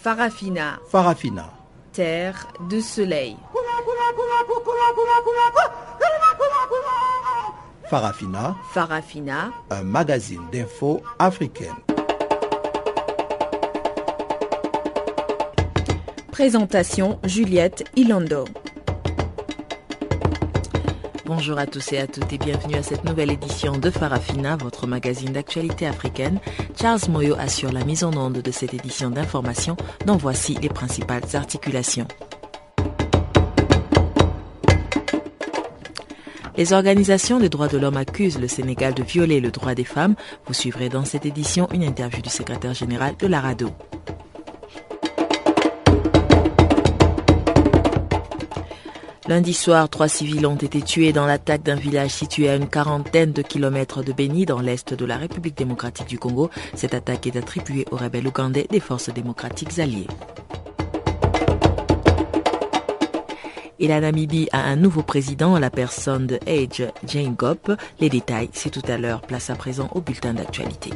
Farafina. Farafina. Terre de soleil. Farafina. Farafina. Un magazine d'infos africaine. Présentation Juliette Ilando. Bonjour à tous et à toutes et bienvenue à cette nouvelle édition de Farafina, votre magazine d'actualité africaine. Charles Moyo assure la mise en onde de cette édition d'information dont voici les principales articulations. Les organisations des droits de l'homme accusent le Sénégal de violer le droit des femmes. Vous suivrez dans cette édition une interview du secrétaire général de la Lundi soir, trois civils ont été tués dans l'attaque d'un village situé à une quarantaine de kilomètres de Béni dans l'est de la République démocratique du Congo. Cette attaque est attribuée aux rebelles ougandais des forces démocratiques alliées. Et la Namibie a un nouveau président, la personne de Age Jane Gop. Les détails, c'est tout à l'heure. Place à présent au bulletin d'actualité.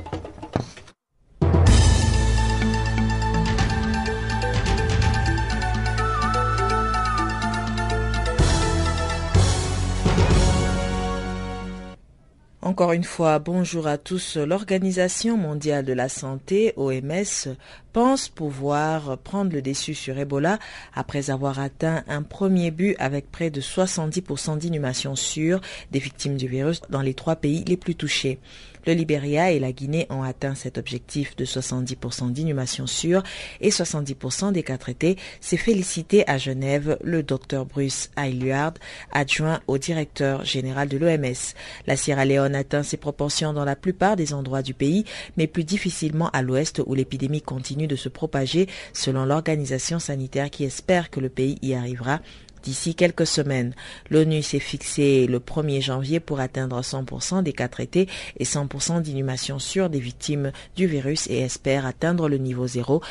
Encore une fois, bonjour à tous. L'Organisation mondiale de la santé, OMS, pense pouvoir prendre le dessus sur Ebola après avoir atteint un premier but avec près de 70% d'inhumation sûre des victimes du virus dans les trois pays les plus touchés. Le Libéria et la Guinée ont atteint cet objectif de 70% d'inhumation sûre et 70% des cas traités. C'est félicité à Genève le docteur Bruce Aylward, adjoint au directeur général de l'OMS. La Sierra Leone atteint ses proportions dans la plupart des endroits du pays, mais plus difficilement à l'ouest où l'épidémie continue de se propager selon l'organisation sanitaire qui espère que le pays y arrivera d'ici quelques semaines. L'ONU s'est fixé le 1er janvier pour atteindre 100% des cas traités et 100% d'inhumation sûre des victimes du virus et espère atteindre le niveau zéro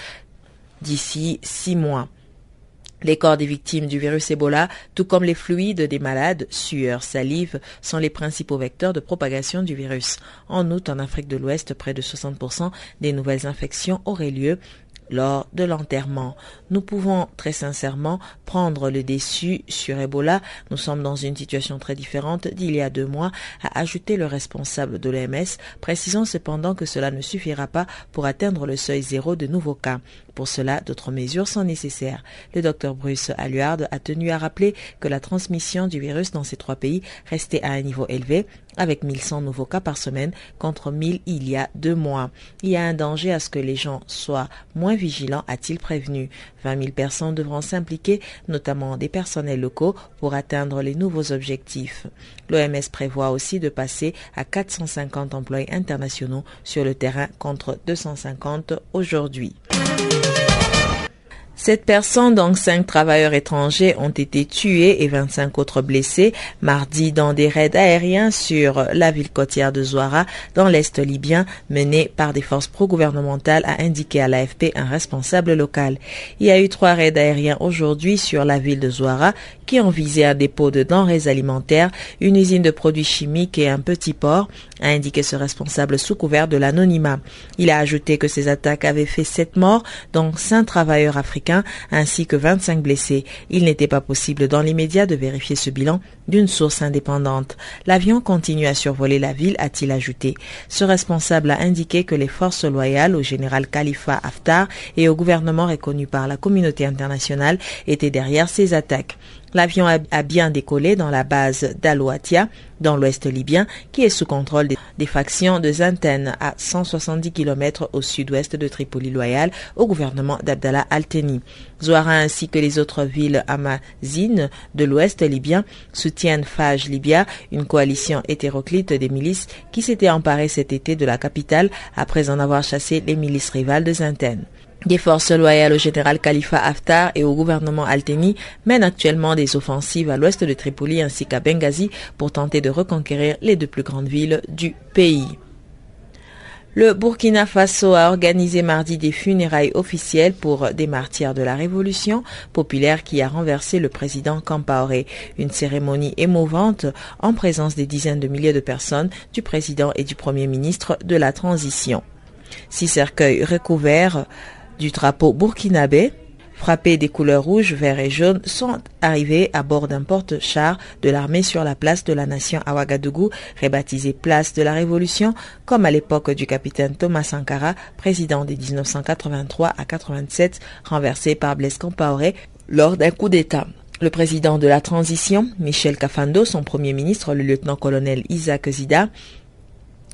d'ici six mois. Les corps des victimes du virus Ebola, tout comme les fluides des malades, sueur, salive, sont les principaux vecteurs de propagation du virus. En août, en Afrique de l'Ouest, près de 60% des nouvelles infections auraient lieu lors de l'enterrement. Nous pouvons très sincèrement prendre le déçu sur Ebola. Nous sommes dans une situation très différente d'il y a deux mois, a ajouté le responsable de l'OMS, précisant cependant que cela ne suffira pas pour atteindre le seuil zéro de nouveaux cas. Pour cela, d'autres mesures sont nécessaires. Le docteur Bruce Alluard a tenu à rappeler que la transmission du virus dans ces trois pays restait à un niveau élevé, avec 1100 nouveaux cas par semaine contre 1000 il y a deux mois. Il y a un danger à ce que les gens soient moins vigilants, a-t-il prévenu. 20 000 personnes devront s'impliquer, notamment des personnels locaux, pour atteindre les nouveaux objectifs. L'OMS prévoit aussi de passer à 450 employés internationaux sur le terrain contre 250 aujourd'hui. Sept personnes, dont cinq travailleurs étrangers, ont été tués et 25 autres blessés mardi dans des raids aériens sur la ville côtière de Zouara, dans l'est libyen, menés par des forces pro-gouvernementales, a indiqué à l'AFP un responsable local. Il y a eu trois raids aériens aujourd'hui sur la ville de Zouara qui ont visé un dépôt de denrées alimentaires, une usine de produits chimiques et un petit port, a indiqué ce responsable sous couvert de l'anonymat. Il a ajouté que ces attaques avaient fait sept morts, dont cinq travailleurs africains ainsi que 25 blessés. Il n'était pas possible dans l'immédiat de vérifier ce bilan d'une source indépendante. L'avion continue à survoler la ville, a-t-il ajouté. Ce responsable a indiqué que les forces loyales au général Khalifa Haftar et au gouvernement reconnu par la communauté internationale étaient derrière ces attaques. L'avion a bien décollé dans la base d'Alouatia, dans l'ouest libyen, qui est sous contrôle des factions de Zinten, à 170 km au sud-ouest de Tripoli loyal, au gouvernement d'Abdallah Al-Teni. Zouara ainsi que les autres villes amazines de l'ouest libyen soutiennent Faj Libya, une coalition hétéroclite des milices qui s'était emparée cet été de la capitale après en avoir chassé les milices rivales de Zinten. Des forces loyales au général Khalifa Haftar et au gouvernement Alteni mènent actuellement des offensives à l'ouest de Tripoli ainsi qu'à Benghazi pour tenter de reconquérir les deux plus grandes villes du pays. Le Burkina Faso a organisé mardi des funérailles officielles pour des martyrs de la révolution populaire qui a renversé le président Kampaoré. Une cérémonie émouvante en présence des dizaines de milliers de personnes, du président et du premier ministre de la transition. Six cercueils recouverts du drapeau burkinabé frappés des couleurs rouges, vert et jaune, sont arrivés à bord d'un porte-char de l'armée sur la place de la Nation à Ouagadougou, rebaptisée place de la Révolution, comme à l'époque du capitaine Thomas Sankara, président de 1983 à 87, renversé par Blaise Compaoré lors d'un coup d'État. Le président de la transition, Michel Cafando, son premier ministre, le lieutenant-colonel Isaac Zida,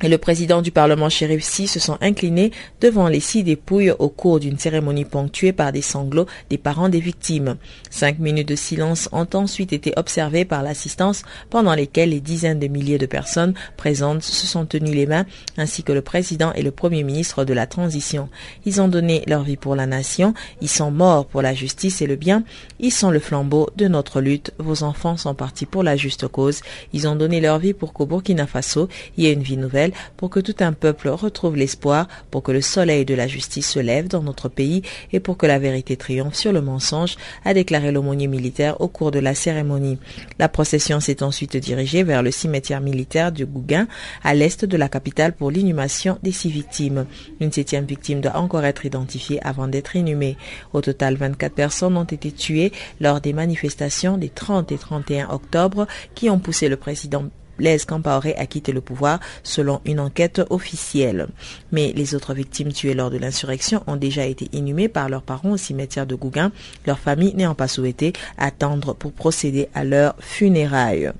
et le président du Parlement Chérif Si se sont inclinés devant les six dépouilles au cours d'une cérémonie ponctuée par des sanglots des parents des victimes. Cinq minutes de silence ont ensuite été observées par l'assistance pendant lesquelles les dizaines de milliers de personnes présentes se sont tenues les mains ainsi que le président et le premier ministre de la transition. Ils ont donné leur vie pour la nation, ils sont morts pour la justice et le bien, ils sont le flambeau de notre lutte, vos enfants sont partis pour la juste cause, ils ont donné leur vie pour qu'au Burkina Faso il y ait une vie nouvelle pour que tout un peuple retrouve l'espoir, pour que le soleil de la justice se lève dans notre pays et pour que la vérité triomphe sur le mensonge, a déclaré l'aumônier militaire au cours de la cérémonie. La procession s'est ensuite dirigée vers le cimetière militaire du Gouguin, à l'est de la capitale pour l'inhumation des six victimes. Une septième victime doit encore être identifiée avant d'être inhumée. Au total, 24 personnes ont été tuées lors des manifestations des 30 et 31 octobre qui ont poussé le président Blaise Campaoré a quitté le pouvoir selon une enquête officielle. Mais les autres victimes tuées lors de l'insurrection ont déjà été inhumées par leurs parents au cimetière de Gouguin, leur famille n'ayant pas souhaité attendre pour procéder à leurs funérailles.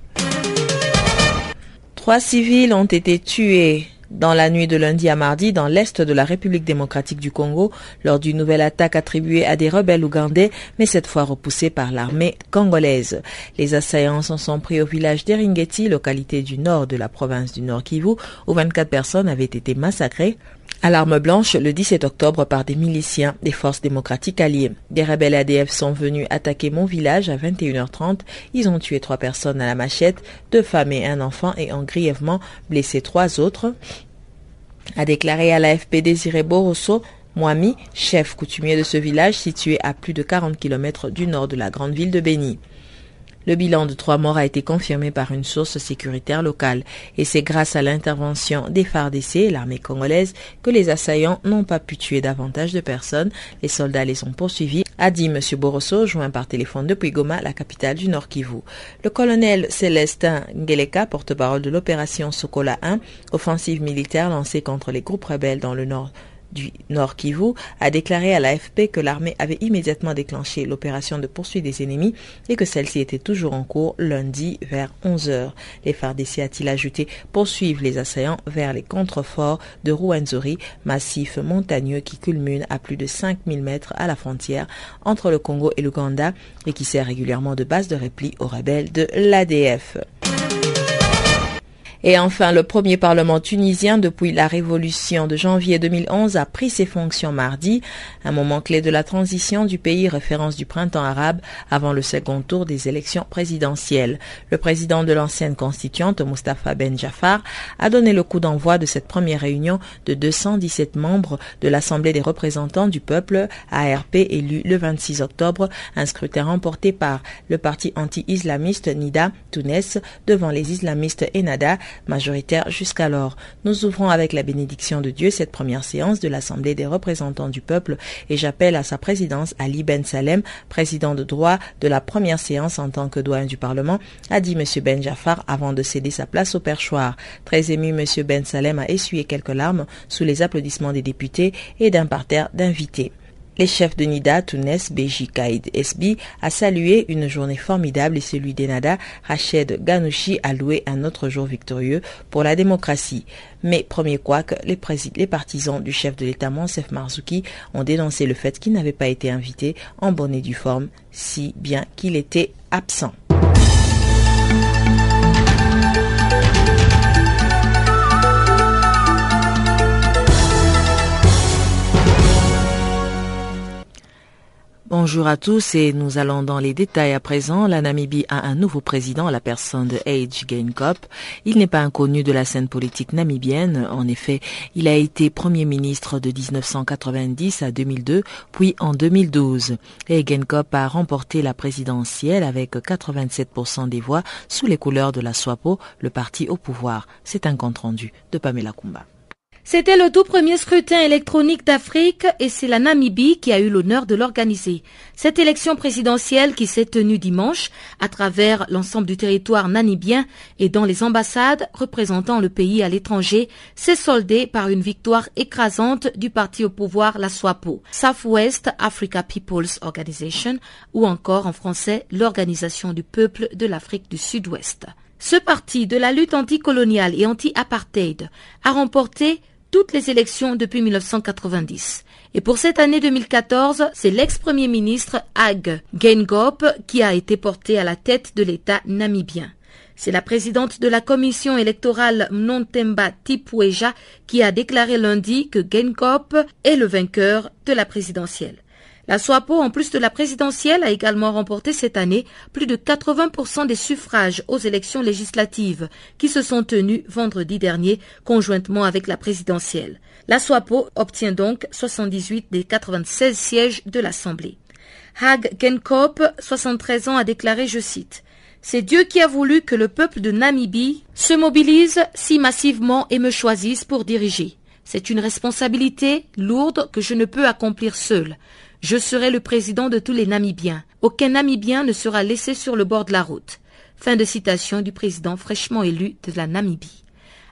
Trois civils ont été tués dans la nuit de lundi à mardi dans l'est de la République démocratique du Congo lors d'une nouvelle attaque attribuée à des rebelles ougandais, mais cette fois repoussée par l'armée congolaise. Les assaillants s'en sont pris au village d'Eringeti, localité du nord de la province du Nord Kivu, où 24 personnes avaient été massacrées à l'arme blanche le 17 octobre par des miliciens des forces démocratiques alliées. Des rebelles ADF sont venus attaquer mon village à 21h30. Ils ont tué trois personnes à la machette, deux femmes et un enfant et ont grièvement blessé trois autres. A déclaré à l'AFP Désiré Borosso, Moami, chef coutumier de ce village situé à plus de 40 km du nord de la grande ville de Béni. Le bilan de trois morts a été confirmé par une source sécuritaire locale et c'est grâce à l'intervention des FARDC, l'armée congolaise, que les assaillants n'ont pas pu tuer davantage de personnes. Les soldats les ont poursuivis, a dit M. Borosso, joint par téléphone depuis Goma, la capitale du Nord Kivu. Le colonel Célestin Ngeleka, porte-parole de l'opération Sokola 1, offensive militaire lancée contre les groupes rebelles dans le nord du Nord Kivu a déclaré à l'AFP que l'armée avait immédiatement déclenché l'opération de poursuite des ennemis et que celle-ci était toujours en cours lundi vers 11 heures. Les FARDC, a-t-il ajouté, poursuivent les assaillants vers les contreforts de Rouenzori, massif montagneux qui culmine à plus de 5000 mètres à la frontière entre le Congo et l'Ouganda et qui sert régulièrement de base de repli aux rebelles de l'ADF. Et enfin, le premier Parlement tunisien depuis la révolution de janvier 2011 a pris ses fonctions mardi, un moment clé de la transition du pays référence du printemps arabe avant le second tour des élections présidentielles. Le président de l'ancienne constituante, Mustafa Ben Jafar, a donné le coup d'envoi de cette première réunion de 217 membres de l'Assemblée des représentants du peuple, ARP, élu le 26 octobre, un scrutin remporté par le parti anti-islamiste Nida Tounes devant les islamistes Enada majoritaire jusqu'alors. Nous ouvrons avec la bénédiction de Dieu cette première séance de l'Assemblée des représentants du peuple et j'appelle à sa présidence Ali Ben Salem, président de droit de la première séance en tant que doyen du Parlement, a dit M. Ben Jafar avant de céder sa place au perchoir. Très ému, M. Ben Salem a essuyé quelques larmes sous les applaudissements des députés et d'un parterre d'invités. Les chefs de Nida, Tounes, Beji, Kaïd, SB a salué une journée formidable et celui d'Enada, Rached Ganouchi a loué un autre jour victorieux pour la démocratie. Mais premier couac, les, les partisans du chef de l'État Monsef Marzouki ont dénoncé le fait qu'il n'avait pas été invité en bonne et due forme, si bien qu'il était absent. Bonjour à tous et nous allons dans les détails à présent. La Namibie a un nouveau président, la personne de Age Gainkop. Il n'est pas inconnu de la scène politique namibienne. En effet, il a été premier ministre de 1990 à 2002, puis en 2012. Et Gainkop a remporté la présidentielle avec 87% des voix sous les couleurs de la SWAPO, le parti au pouvoir. C'est un compte rendu de Pamela Kumba. C'était le tout premier scrutin électronique d'Afrique et c'est la Namibie qui a eu l'honneur de l'organiser. Cette élection présidentielle qui s'est tenue dimanche à travers l'ensemble du territoire namibien et dans les ambassades représentant le pays à l'étranger s'est soldée par une victoire écrasante du parti au pouvoir la SWAPO, Southwest Africa People's Organization ou encore en français l'Organisation du peuple de l'Afrique du Sud-Ouest. Ce parti de la lutte anticoloniale et anti-apartheid a remporté toutes les élections depuis 1990. Et pour cette année 2014, c'est l'ex-premier ministre Ag Geingob qui a été porté à la tête de l'État namibien. C'est la présidente de la commission électorale Mnontemba Tipweja qui a déclaré lundi que Geingob est le vainqueur de la présidentielle. La SWAPO, en plus de la présidentielle, a également remporté cette année plus de 80% des suffrages aux élections législatives qui se sont tenues vendredi dernier conjointement avec la présidentielle. La SWAPO obtient donc 78 des 96 sièges de l'Assemblée. Hag Genkop, 73 ans, a déclaré, je cite, c'est Dieu qui a voulu que le peuple de Namibie se mobilise si massivement et me choisisse pour diriger. C'est une responsabilité lourde que je ne peux accomplir seul. Je serai le président de tous les Namibiens. Aucun Namibien ne sera laissé sur le bord de la route. Fin de citation du président fraîchement élu de la Namibie.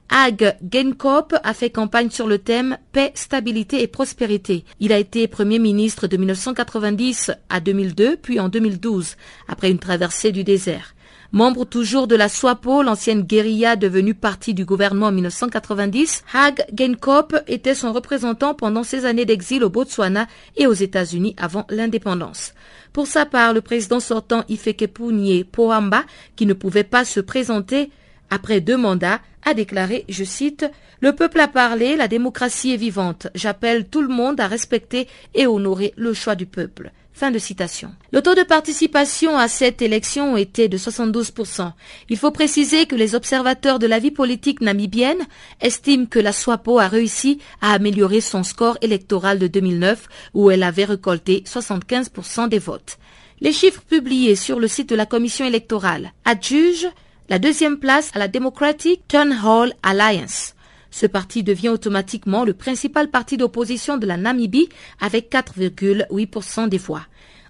Ag Genkop a fait campagne sur le thème paix, stabilité et prospérité. Il a été premier ministre de 1990 à 2002, puis en 2012, après une traversée du désert. Membre toujours de la SWAPO, l'ancienne guérilla devenue partie du gouvernement en 1990, Hag Genkop était son représentant pendant ses années d'exil au Botswana et aux États-Unis avant l'indépendance. Pour sa part, le président sortant Ifekepunye Pohamba, qui ne pouvait pas se présenter après deux mandats, a déclaré, je cite, Le peuple a parlé, la démocratie est vivante. J'appelle tout le monde à respecter et honorer le choix du peuple. Fin de citation. Le taux de participation à cette élection était de 72%. Il faut préciser que les observateurs de la vie politique namibienne estiment que la SWAPO a réussi à améliorer son score électoral de 2009 où elle avait récolté 75% des votes. Les chiffres publiés sur le site de la commission électorale adjugent la deuxième place à la Democratic Turn Hall Alliance. Ce parti devient automatiquement le principal parti d'opposition de la Namibie avec 4,8% des voix.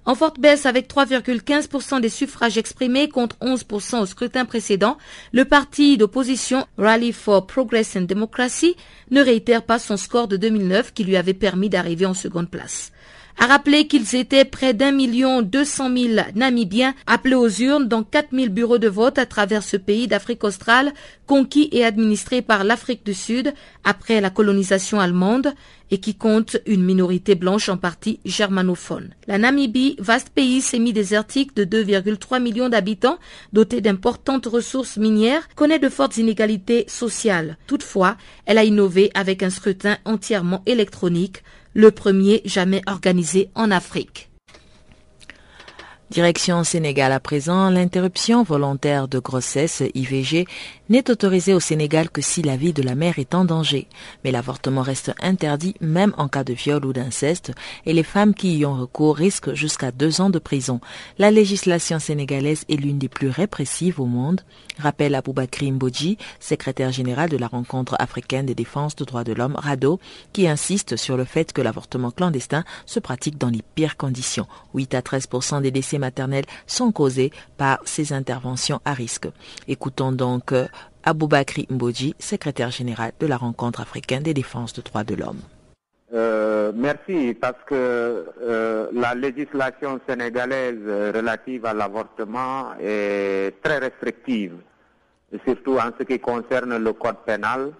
En forte baisse avec 3,15% des suffrages exprimés contre 11% au scrutin précédent, le parti d'opposition Rally for Progress and Democracy ne réitère pas son score de 2009 qui lui avait permis d'arriver en seconde place a rappelé qu'ils étaient près d'un million deux cent mille Namibiens appelés aux urnes dans quatre mille bureaux de vote à travers ce pays d'Afrique australe conquis et administré par l'Afrique du Sud après la colonisation allemande et qui compte une minorité blanche en partie germanophone. La Namibie, vaste pays semi-désertique de 2,3 millions d'habitants, doté d'importantes ressources minières, connaît de fortes inégalités sociales. Toutefois, elle a innové avec un scrutin entièrement électronique le premier jamais organisé en Afrique. Direction Sénégal à présent, l'interruption volontaire de grossesse IVG n'est autorisée au Sénégal que si la vie de la mère est en danger. Mais l'avortement reste interdit même en cas de viol ou d'inceste et les femmes qui y ont recours risquent jusqu'à deux ans de prison. La législation sénégalaise est l'une des plus répressives au monde, rappelle Aboubakri Mbodji, secrétaire général de la rencontre africaine des défenses de droits de l'homme RADO, qui insiste sur le fait que l'avortement clandestin se pratique dans les pires conditions. 8 à 13 des décès maternels sont causés par ces interventions à risque. Écoutons donc euh, Aboubakri Mbodji, secrétaire général de la rencontre africaine des défenses de droits de l'homme. Euh, merci, parce que euh, la législation sénégalaise relative à l'avortement est très restrictive, surtout en ce qui concerne le code pénal.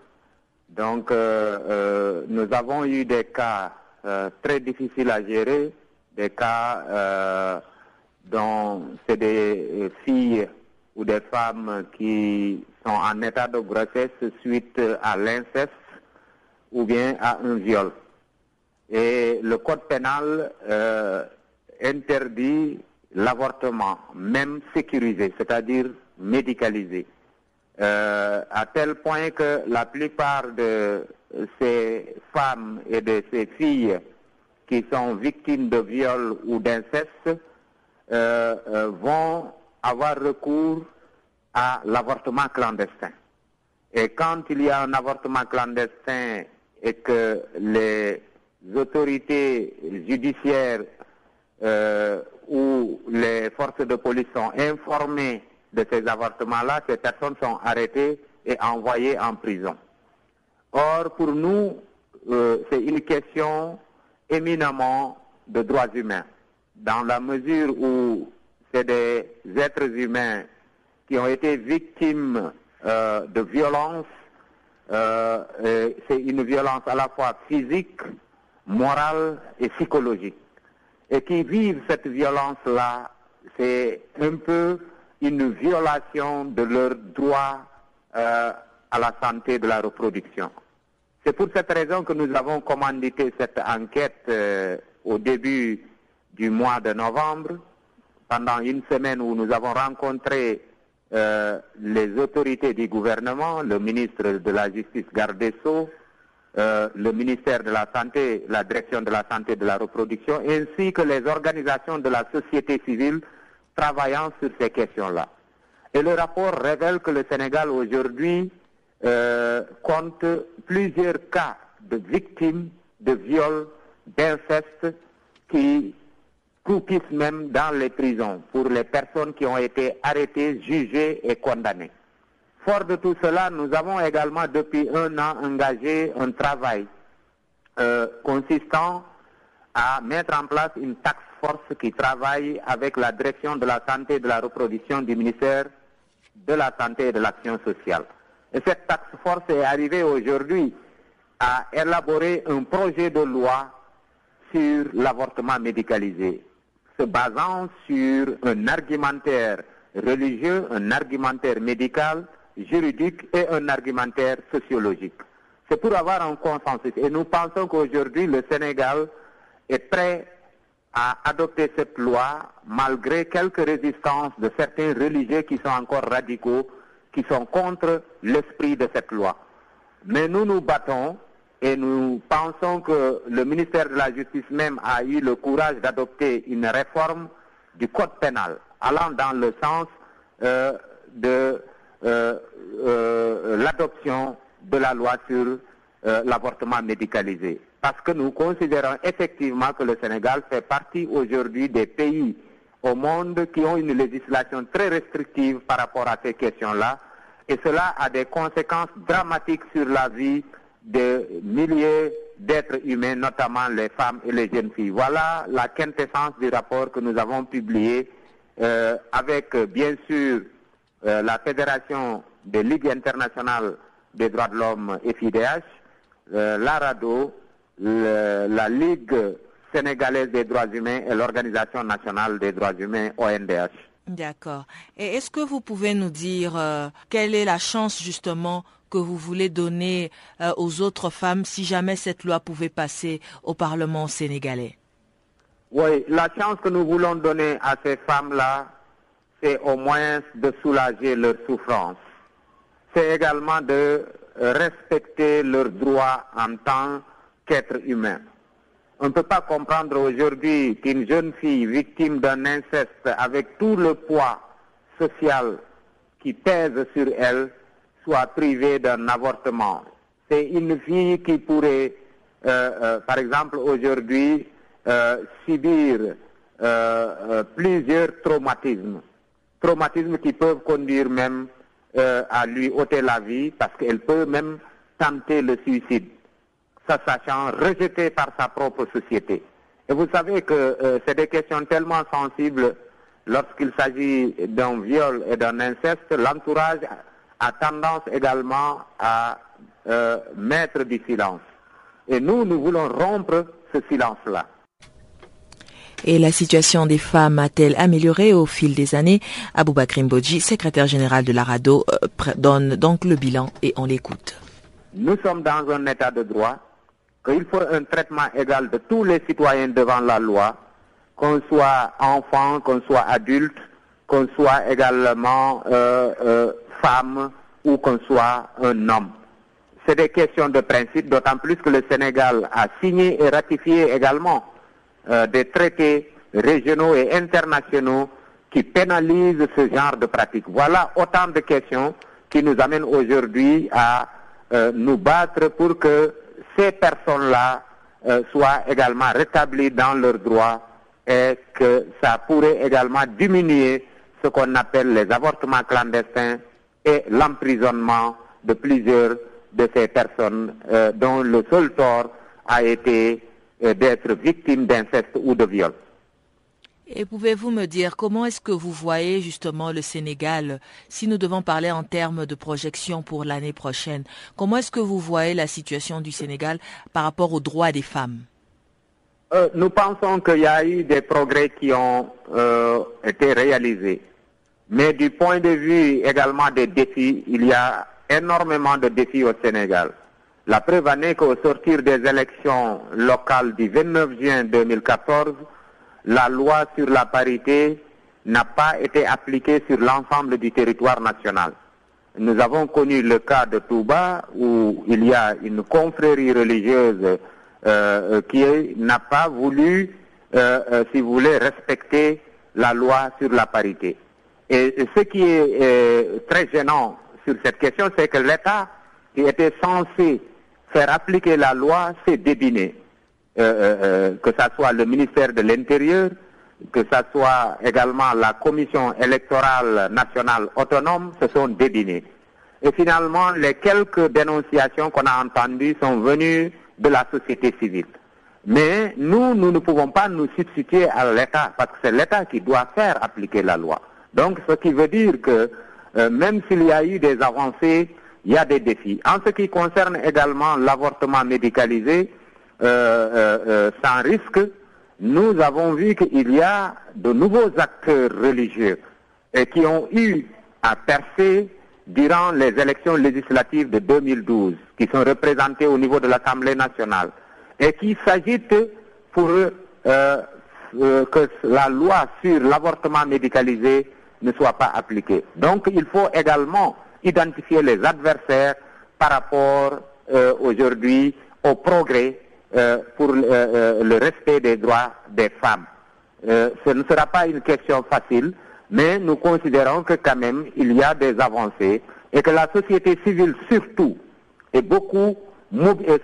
Donc, nous avons eu des cas très difficiles à gérer, des cas dont c'est des filles ou des femmes qui sont en état de grossesse suite à l'inceste ou bien à un viol. Et le code pénal euh, interdit l'avortement, même sécurisé, c'est-à-dire médicalisé, euh, à tel point que la plupart de ces femmes et de ces filles qui sont victimes de viol ou d'inceste euh, vont avoir recours à l'avortement clandestin. Et quand il y a un avortement clandestin et que les autorités judiciaires euh, ou les forces de police sont informées de ces avortements-là, ces personnes sont arrêtées et envoyées en prison. Or, pour nous, euh, c'est une question éminemment de droits humains, dans la mesure où c'est des êtres humains qui ont été victimes euh, de violences. Euh, c'est une violence à la fois physique, morale et psychologique. Et qui vivent cette violence-là, c'est un peu une violation de leur droit euh, à la santé de la reproduction. C'est pour cette raison que nous avons commandité cette enquête au début du mois de novembre, pendant une semaine où nous avons rencontré euh, les autorités du gouvernement, le ministre de la Justice garde des Sceaux, euh, le ministère de la Santé, la direction de la Santé et de la Reproduction, ainsi que les organisations de la société civile travaillant sur ces questions-là. Et le rapport révèle que le Sénégal aujourd'hui euh, compte plusieurs cas de victimes de viols, d'inceste qui coupissent même dans les prisons pour les personnes qui ont été arrêtées, jugées et condamnées. Fort de tout cela, nous avons également depuis un an engagé un travail euh, consistant à mettre en place une taxe force qui travaille avec la direction de la santé et de la reproduction du ministère de la santé et de l'action sociale. Et cette taxe force est arrivée aujourd'hui à élaborer un projet de loi sur l'avortement médicalisé se basant sur un argumentaire religieux, un argumentaire médical, juridique et un argumentaire sociologique. C'est pour avoir un consensus. Et nous pensons qu'aujourd'hui, le Sénégal est prêt à adopter cette loi malgré quelques résistances de certains religieux qui sont encore radicaux, qui sont contre l'esprit de cette loi. Mais nous nous battons et nous pensons que le ministère de la Justice même a eu le courage d'adopter une réforme du code pénal allant dans le sens euh, de euh, euh, l'adoption de la loi sur l'avortement médicalisé. Parce que nous considérons effectivement que le Sénégal fait partie aujourd'hui des pays au monde qui ont une législation très restrictive par rapport à ces questions-là. Et cela a des conséquences dramatiques sur la vie de milliers d'êtres humains, notamment les femmes et les jeunes filles. Voilà la quintessence du rapport que nous avons publié euh, avec, bien sûr, euh, la Fédération des Ligues internationales des droits de l'homme et FIDH, euh, l'ARADO, la Ligue sénégalaise des droits humains et l'Organisation nationale des droits humains, ONDH. D'accord. Et est-ce que vous pouvez nous dire quelle est la chance justement que vous voulez donner euh, aux autres femmes si jamais cette loi pouvait passer au Parlement sénégalais? Oui, la chance que nous voulons donner à ces femmes-là, c'est au moins de soulager leur souffrance. C'est également de respecter leurs droits en tant qu'être humain. On ne peut pas comprendre aujourd'hui qu'une jeune fille victime d'un inceste avec tout le poids social qui pèse sur elle soit privée d'un avortement. C'est une fille qui pourrait, euh, euh, par exemple, aujourd'hui, euh, subir plusieurs traumatismes. Traumatismes qui peuvent conduire même à lui ôter la vie parce qu'elle peut même tenter le suicide, sachant rejeté par sa propre société. Et vous savez que c'est des questions tellement sensibles lorsqu'il s'agit d'un viol et d'un inceste, l'entourage a tendance également à euh, mettre du silence. Et nous, nous voulons rompre ce silence-là. Et la situation des femmes a-t-elle amélioré au fil des années? Aboubakr Mbodji, secrétaire général de la RADO, euh, donne donc le bilan et on l'écoute. Nous sommes dans un état de droit, qu'il faut un traitement égal de tous les citoyens devant la loi, qu'on soit enfant, qu'on soit adulte, qu'on soit également euh, ou qu'on soit un homme. C'est des questions de principe, d'autant plus que le Sénégal a signé et ratifié également euh, des traités régionaux et internationaux qui pénalisent ce genre de pratiques. Voilà autant de questions qui nous amènent aujourd'hui à euh, nous battre pour que ces personnes-là euh, soient également rétablies dans leurs droits et que ça pourrait également diminuer ce qu'on appelle les avortements clandestins et l'emprisonnement de plusieurs de ces personnes euh, dont le seul tort a été euh, d'être victimes d'inceste ou de viol. Et pouvez-vous me dire comment est-ce que vous voyez justement le Sénégal, si nous devons parler en termes de projection pour l'année prochaine, comment est-ce que vous voyez la situation du Sénégal par rapport aux droits des femmes? Euh, Nous pensons qu'il y a eu des progrès qui ont été réalisés. Mais du point de vue également des défis, il y a énormément de défis au Sénégal. La preuve en est qu'au sortir des élections locales du 29 juin 2014, la loi sur la parité n'a pas été appliquée sur l'ensemble du territoire national. Nous avons connu le cas de Touba où il y a une confrérie religieuse euh, qui n'a pas voulu, euh, euh, si vous voulez, respecter la loi sur la parité. Et ce qui est très gênant sur cette question, c'est que l'État qui était censé faire appliquer la loi s'est débiné. Euh, euh, euh, que ce soit le ministère de l'Intérieur, que ce soit également la Commission électorale nationale autonome, se sont dédinés. Et finalement, les quelques dénonciations qu'on a entendues sont venues de la société civile. Mais nous, nous ne pouvons pas nous substituer à l'État, parce que c'est l'État qui doit faire appliquer la loi. Donc, ce qui veut dire que même s'il y a eu des avancées, il y a des défis. En ce qui concerne également l'avortement médicalisé, euh, euh, euh, sans risque, nous avons vu qu'il y a de nouveaux acteurs religieux et qui ont eu à percer durant les élections législatives de 2012, qui sont représentés au niveau de l'Assemblée nationale, et qui s'agitent pour que la loi sur l'avortement médicalisé ne soit pas appliquée. Donc il faut également identifier les adversaires par rapport aujourd'hui au progrès euh, pour euh, euh, le respect des droits des femmes. ce ne sera pas une question facile, mais nous considérons que quand même il y a des avancées et que la société civile surtout est beaucoup,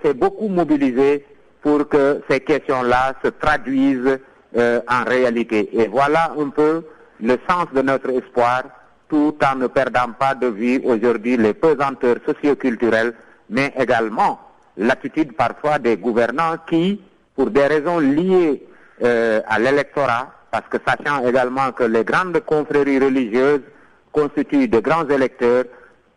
s'est beaucoup mobilisée pour que ces questions-là se traduisent en réalité. Et voilà un peu le sens de notre espoir, tout en ne perdant pas de vue aujourd'hui les pesanteurs socioculturelles, mais également l'attitude parfois des gouvernants qui, pour des raisons liées euh, à l'électorat, parce que sachant également que les grandes confréries religieuses constituent de grands électeurs,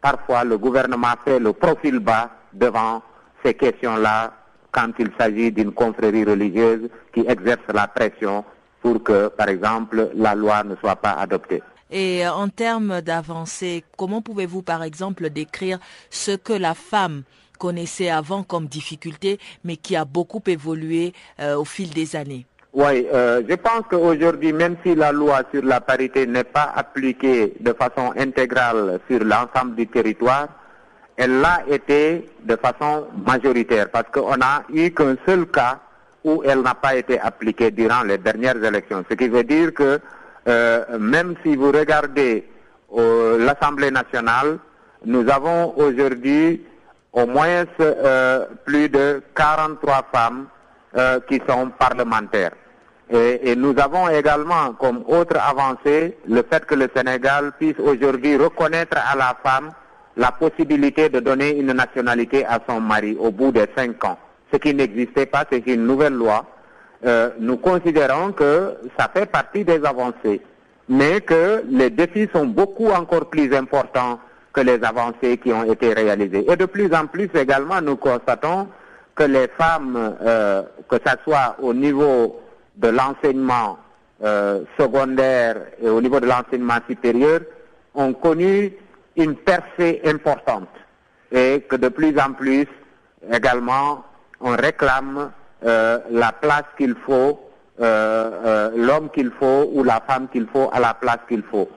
parfois le gouvernement fait le profil bas devant ces questions-là quand il s'agit d'une confrérie religieuse qui exerce la pression pour que, par exemple, la loi ne soit pas adoptée. Et en termes d'avancée, comment pouvez-vous, par exemple, décrire ce que la femme connaissait avant comme difficulté, mais qui a beaucoup évolué euh, au fil des années? Oui, euh, je pense qu'aujourd'hui, même si la loi sur la parité n'est pas appliquée de façon intégrale sur l'ensemble du territoire, elle l'a été de façon majoritaire, parce qu'on n'a eu qu'un seul cas où elle n'a pas été appliquée durant les dernières élections. Ce qui veut dire que euh, même si vous regardez l'Assemblée nationale, nous avons aujourd'hui au moins euh, plus de 43 femmes euh, qui sont parlementaires. Et, et, nous avons également comme autre avancée le fait que le Sénégal puisse aujourd'hui reconnaître à la femme la possibilité de donner une nationalité à son mari au bout de cinq ans. Ce qui n'existait pas, c'est une nouvelle loi. Euh, nous considérons que ça fait partie des avancées, mais que les défis sont beaucoup encore plus importants que les avancées qui ont été réalisées. Et de plus en plus également, nous constatons que les femmes, euh, que ce soit au niveau de l'enseignement euh, secondaire et au niveau de l'enseignement supérieur, ont connu une percée importante et que de plus en plus également on réclame euh, la place qu'il faut, l'homme qu'il faut ou la femme qu'il faut à la place qu'il faut.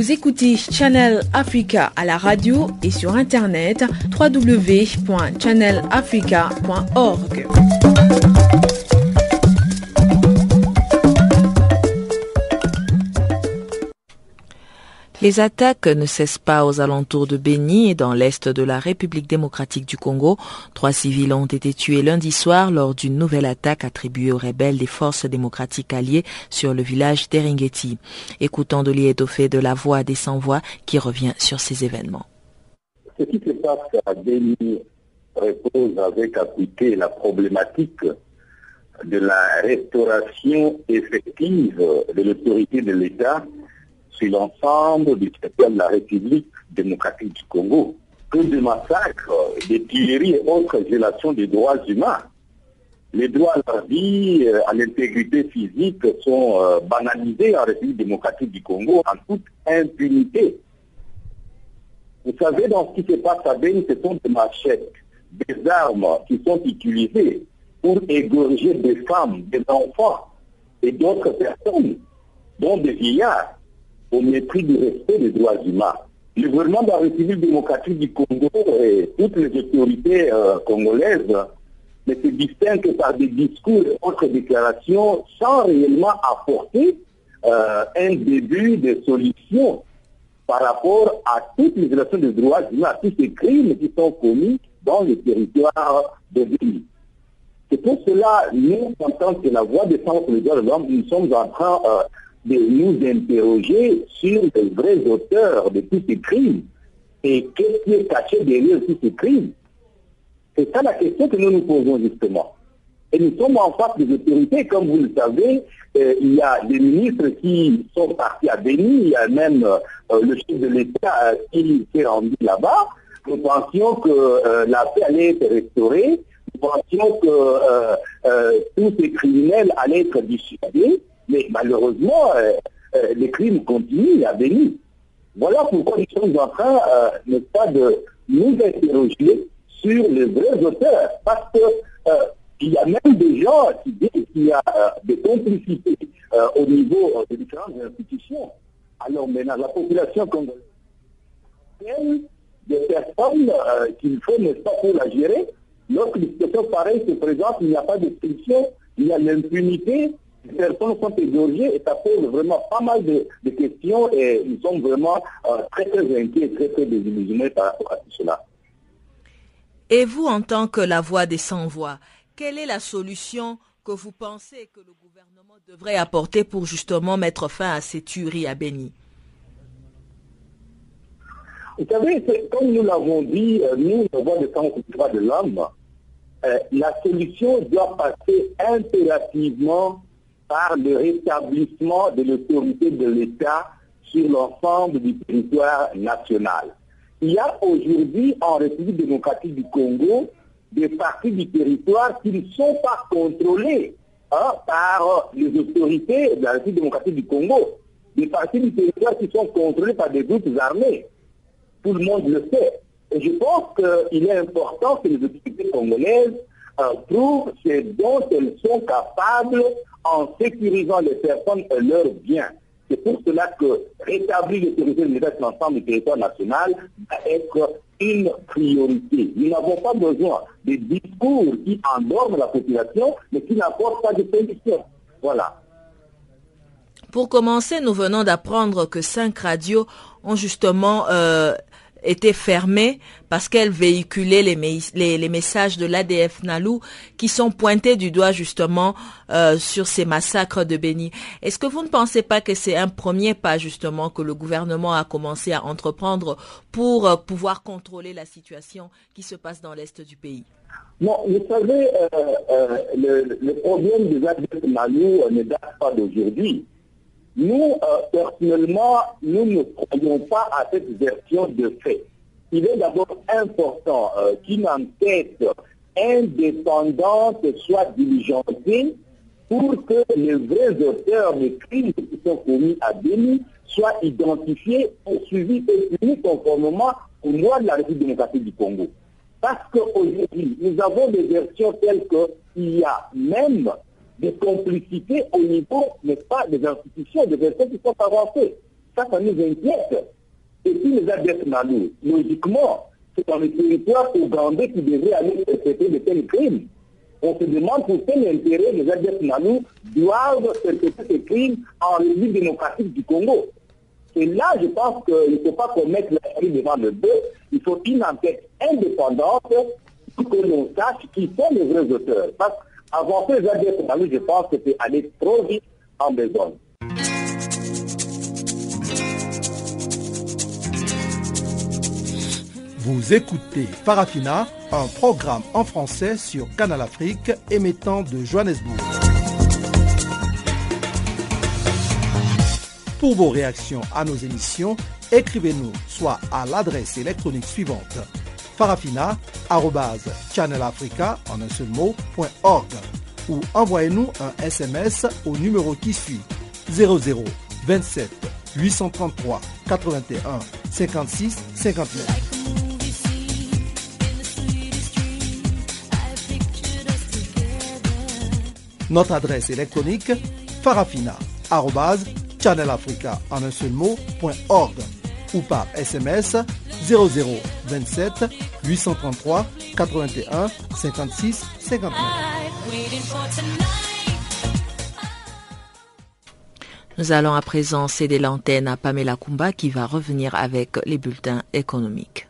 Vous écoutez Channel Africa à la radio et sur internet www.channelafrica.org. Les attaques ne cessent pas aux alentours de Beni et dans l'est de la République démocratique du Congo. Trois civils ont été tués lundi soir lors d'une nouvelle attaque attribuée aux rebelles des forces démocratiques alliées sur le village d'Eringeti. Écoutons de l'étoffé de la voix des sans-voix qui revient sur ces événements. Ce qui se passe à Beni repose avec appliqué la problématique de la restauration effective de l'autorité de l'État sur l'ensemble du territoire de la République démocratique du Congo. Que de massacres, des tueries et autres violations des droits humains. Les droits à la vie, à l'intégrité physique sont euh, banalisés en République démocratique du Congo en toute impunité. Vous savez, dans ce qui se passe à Beni, ce sont des machettes, des armes qui sont utilisées pour égorger des femmes, des enfants et d'autres personnes, dont des vieillards au mépris du respect des droits humains. Le gouvernement de la République démocratique du Congo et toutes les autorités euh, congolaises ne se distinguent par des discours et autres déclarations sans réellement apporter euh, un début de solution par rapport à toutes les violations des droits humains, à tous ces crimes qui sont commis dans le territoire de l'île. C'est pour cela, nous, en tant que la voix des centres des droits de l'homme, nous sommes en train euh, de nous interroger sur les vrais auteurs de tous ces crimes et qu'est-ce qui est caché derrière tous ces crimes. C'est ça la question que nous nous posons justement. Et nous sommes en face des autorités, comme vous le savez, euh, il y a des ministres qui sont partis à Béni, il y a même euh, le chef de l'État euh, qui s'est rendu là-bas. Nous pensions que la paix allait être restaurée, nous pensions que tous ces criminels allaient être dissuadés, mais malheureusement, euh, euh, les crimes continuent à Béni. Voilà pourquoi nous sommes en train, euh, n'est-ce pas, de nous interroger sur les vrais auteurs. Parce que il y a même des gens qui disent qu'il y a des complicités au niveau des différentes institutions. Alors maintenant, la population congolaise, des personnes qu'il faut, n'est-ce pas, pour la gérer. Lorsque des situations pareilles se présentent, il n'y a pas de solution, il y a l'impunité, personnes sont égorgées et ça pose vraiment pas mal de, questions et nous sommes vraiment euh, très très inquiets, très très désillusionnés par rapport à tout cela. Et vous, en tant que la voix des sans-voix, quelle est la solution que vous pensez que le gouvernement devrait apporter pour justement mettre fin à ces tueries à Béni Vous savez, comme nous l'avons dit, euh, nous, la voix des sans-voix de l'homme, euh, la solution doit passer impérativement par le rétablissement de l'autorité de l'État sur l'ensemble du territoire national. Il y a aujourd'hui en République démocratique du Congo des parties du territoire qui ne sont pas contrôlées hein, par les autorités de la République démocratique du Congo. Des parties du territoire qui sont contrôlées par des groupes armés. Tout le monde le sait. Et je pense qu'il est important que les autorités congolaises euh, trouvent ce dont elles sont capables en sécurisant les personnes et leurs biens. C'est pour cela que rétablir l'autorité de l'État sur l'ensemble du territoire national va être une priorité. Nous n'avons pas besoin de discours qui endorment la population, mais qui n'apportent pas de solution. Voilà. Pour commencer, nous venons d'apprendre que cinq radios ont justement euh, était fermée parce qu'elle véhiculait les, les, messages de l'ADF Nalou qui sont pointés du doigt justement euh, sur ces massacres de Béni. Est-ce que vous ne pensez pas que c'est un premier pas justement que le gouvernement a commencé à entreprendre pour euh, pouvoir contrôler la situation qui se passe dans l'est du pays? Non, vous savez, euh, le, le, problème des ADF Nalou ne date pas d'aujourd'hui. Nous, euh, personnellement, nous ne croyons pas à cette version de fait. Il est d'abord important euh, qu'une enquête indépendante soit diligentée pour que les vrais auteurs des crimes qui sont commis à Béni soient identifiés, poursuivis et punis conformément aux lois de la République démocratique du Congo. Parce qu'aujourd'hui, nous avons des versions telles qu'il y a même des complicités au niveau, n'est-ce pas, des institutions, des personnes qui sont avancées. Ça, ça nous inquiète. Et puis les adeptes malous, logiquement, c'est dans le territoire ougandais qui devrait aller traiter de tels crimes. On se demande pour quel intérêt les adeptes malous doivent perpétrer ces crimes en République démocratique du Congo. Et là, je pense qu'il ne faut pas commettre la série devant le bœuf. Il faut une enquête indépendante pour que l'on sache qui sont les vrais auteurs. Qu'avancer vers des je pense que c'est aller trop vite en besoin. Vous écoutez Farafina, un programme en français sur Canal Afrique émettant de Johannesburg. Pour vos réactions à nos émissions, écrivez-nous soit à l'adresse électronique suivante farafina.channelafrica ou envoyez-nous un SMS au numéro qui suit 00 27 833 81 56 59. Notre adresse électronique farafina.channelafrica en un seul mot, ou par SMS 0027 833 81 56 59. Nous allons à présent céder l'antenne à Pamela Kumba qui va revenir avec les bulletins économiques.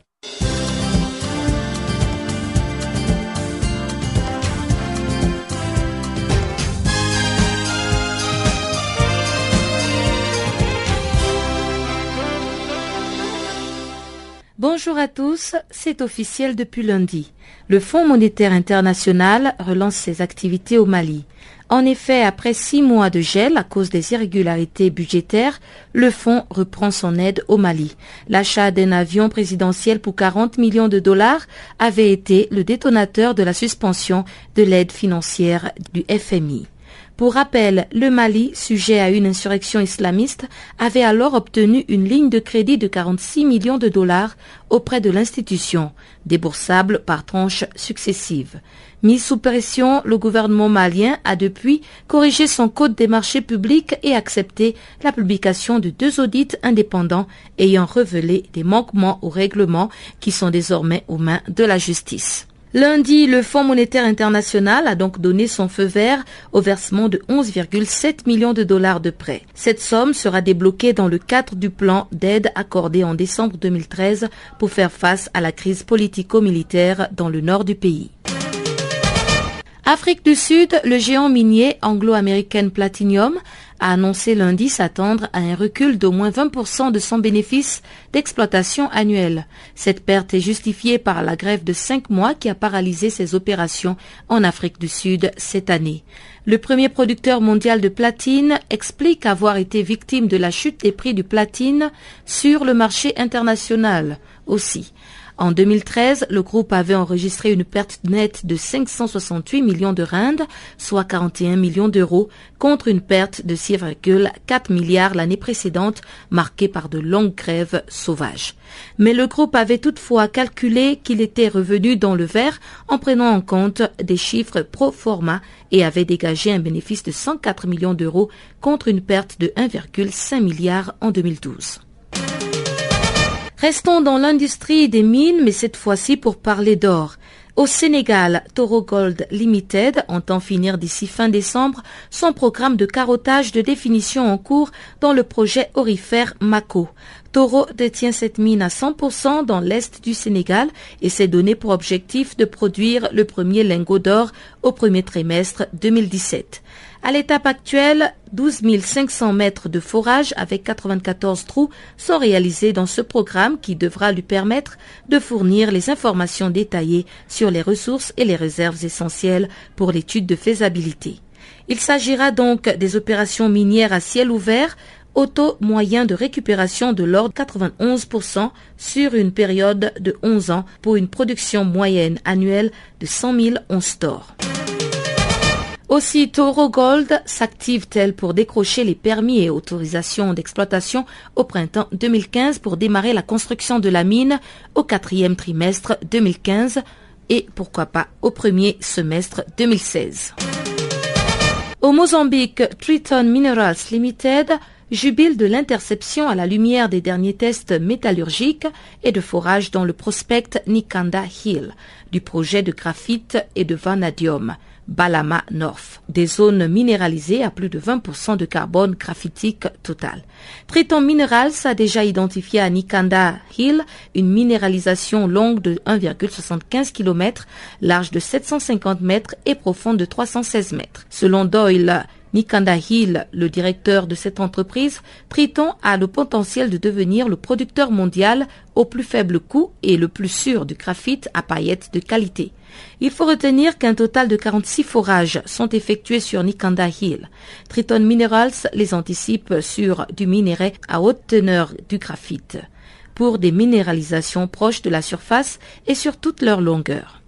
Bonjour à tous, c'est officiel depuis lundi. Le Fonds monétaire international relance ses activités au Mali. En effet, après six mois de gel à cause des irrégularités budgétaires, le fonds reprend son aide au Mali. L'achat d'un avion présidentiel pour 40 millions de dollars avait été le détonateur de la suspension de l'aide financière du FMI. Pour rappel, le Mali, sujet à une insurrection islamiste, avait alors obtenu une ligne de crédit de 46 millions de dollars auprès de l'institution, déboursable par tranches successives. Mis sous pression, le gouvernement malien a depuis corrigé son code des marchés publics et accepté la publication de deux audits indépendants ayant révélé des manquements au règlement qui sont désormais aux mains de la justice. Lundi, le Fonds monétaire international a donc donné son feu vert au versement de 11,7 millions de dollars de prêts. Cette somme sera débloquée dans le cadre du plan d'aide accordé en décembre 2013 pour faire face à la crise politico-militaire dans le nord du pays. Afrique du Sud, le géant minier anglo-américain Platinum a annoncé lundi s'attendre à un recul d'au moins 20% de son bénéfice d'exploitation annuel. Cette perte est justifiée par la grève de cinq mois qui a paralysé ses opérations en Afrique du Sud cette année. Le premier producteur mondial de platine explique avoir été victime de la chute des prix du platine sur le marché international aussi. En 2013, le groupe avait enregistré une perte nette de 568 millions de rindes, soit 41 millions d'euros, contre une perte de 6,4 milliards l'année précédente, marquée par de longues grèves sauvages. Mais le groupe avait toutefois calculé qu'il était revenu dans le vert en prenant en compte des chiffres pro forma et avait dégagé un bénéfice de 104 millions d'euros contre une perte de 1,5 milliard en 2012. Restons dans l'industrie des mines, mais cette fois-ci pour parler d'or. Au Sénégal, Toro Gold Limited entend finir d'ici fin décembre son programme de carottage de définition en cours dans le projet orifère Mako. Toro détient cette mine à 100% dans l'est du Sénégal et s'est donné pour objectif de produire le premier lingot d'or au premier trimestre 2017. À l'étape actuelle, 12 500 mètres de forage avec 94 trous sont réalisés dans ce programme qui devra lui permettre de fournir les informations détaillées sur les ressources et les réserves essentielles pour l'étude de faisabilité. Il s'agira donc des opérations minières à ciel ouvert au taux moyen de récupération de l'ordre 91% sur une période de 11 ans pour une production moyenne annuelle de 100 000 onces d'or. Aussi, Toro Gold s'active-t-elle pour décrocher les permis et autorisations d'exploitation au printemps 2015 pour démarrer la construction de la mine au quatrième trimestre 2015 et pourquoi pas au premier semestre 2016. Au Mozambique, Triton Minerals Limited jubile de l'interception à la lumière des derniers tests métallurgiques et de forage dans le prospect Nikanda Hill du projet de graphite et de vanadium Balama North, des zones minéralisées à plus de 20% de carbone graphitique total. Triton Minerals a déjà identifié à Nikanda Hill une minéralisation longue de 1,75 km, large de 750 mètres et profonde de 316 mètres. Selon Doyle, Nikanda Hill, le directeur de cette entreprise, Triton a le potentiel de devenir le producteur mondial au plus faible coût et le plus sûr du graphite à paillettes de qualité. Il faut retenir qu'un total de 46 forages sont effectués sur Nikanda Hill. Triton Minerals les anticipe sur du minerai à haute teneur du graphite pour des minéralisations proches de la surface et sur toute leur longueur.